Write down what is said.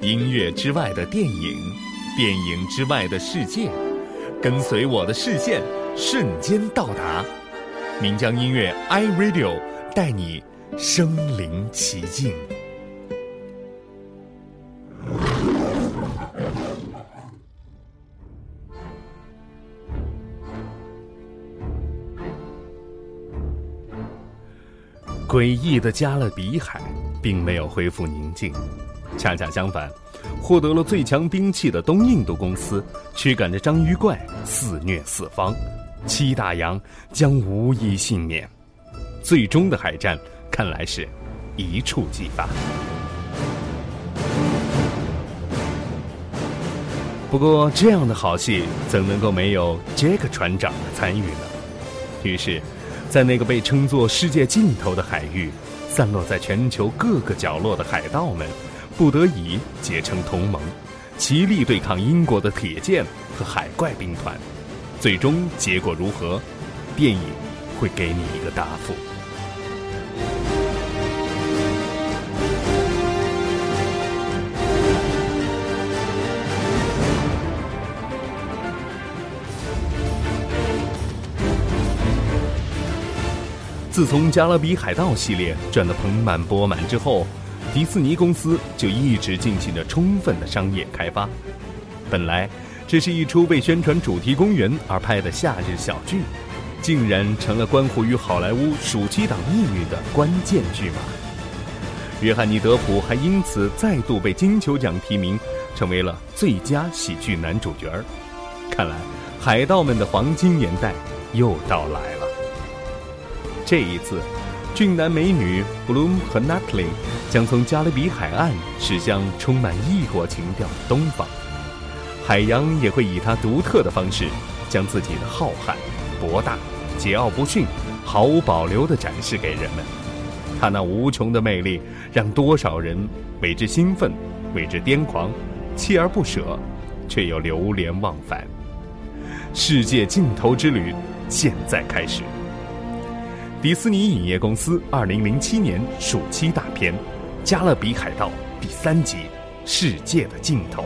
音乐之外的电影，电影之外的世界，跟随我的视线，瞬间到达。岷江音乐 iRadio 带你身临其境。诡异的加勒比海并没有恢复宁静，恰恰相反，获得了最强兵器的东印度公司驱赶着章鱼怪肆虐四方，七大洋将无一幸免。最终的海战看来是一触即发。不过，这样的好戏怎能够没有杰克船长的参与呢？于是。在那个被称作世界尽头的海域，散落在全球各个角落的海盗们，不得已结成同盟，齐力对抗英国的铁剑和海怪兵团。最终结果如何？电影会给你一个答复。自从《加勒比海盗》系列赚得盆满钵满之后，迪士尼公司就一直进行着充分的商业开发。本来这是一出为宣传主题公园而拍的夏日小剧，竟然成了关乎于好莱坞暑期档命运的关键剧码。约翰尼·德普还因此再度被金球奖提名，成为了最佳喜剧男主角。看来，海盗们的黄金年代又到来了。这一次，俊男美女 Bloom 和 Natalie 将从加勒比海岸驶向充满异国情调的东方，海洋也会以它独特的方式，将自己的浩瀚、博大、桀骜不驯，毫无保留地展示给人们。它那无穷的魅力，让多少人为之兴奋，为之癫狂，锲而不舍，却又流连忘返。世界尽头之旅，现在开始。迪士尼影业公司二零零七年暑期大片《加勒比海盗》第三集《世界的尽头》。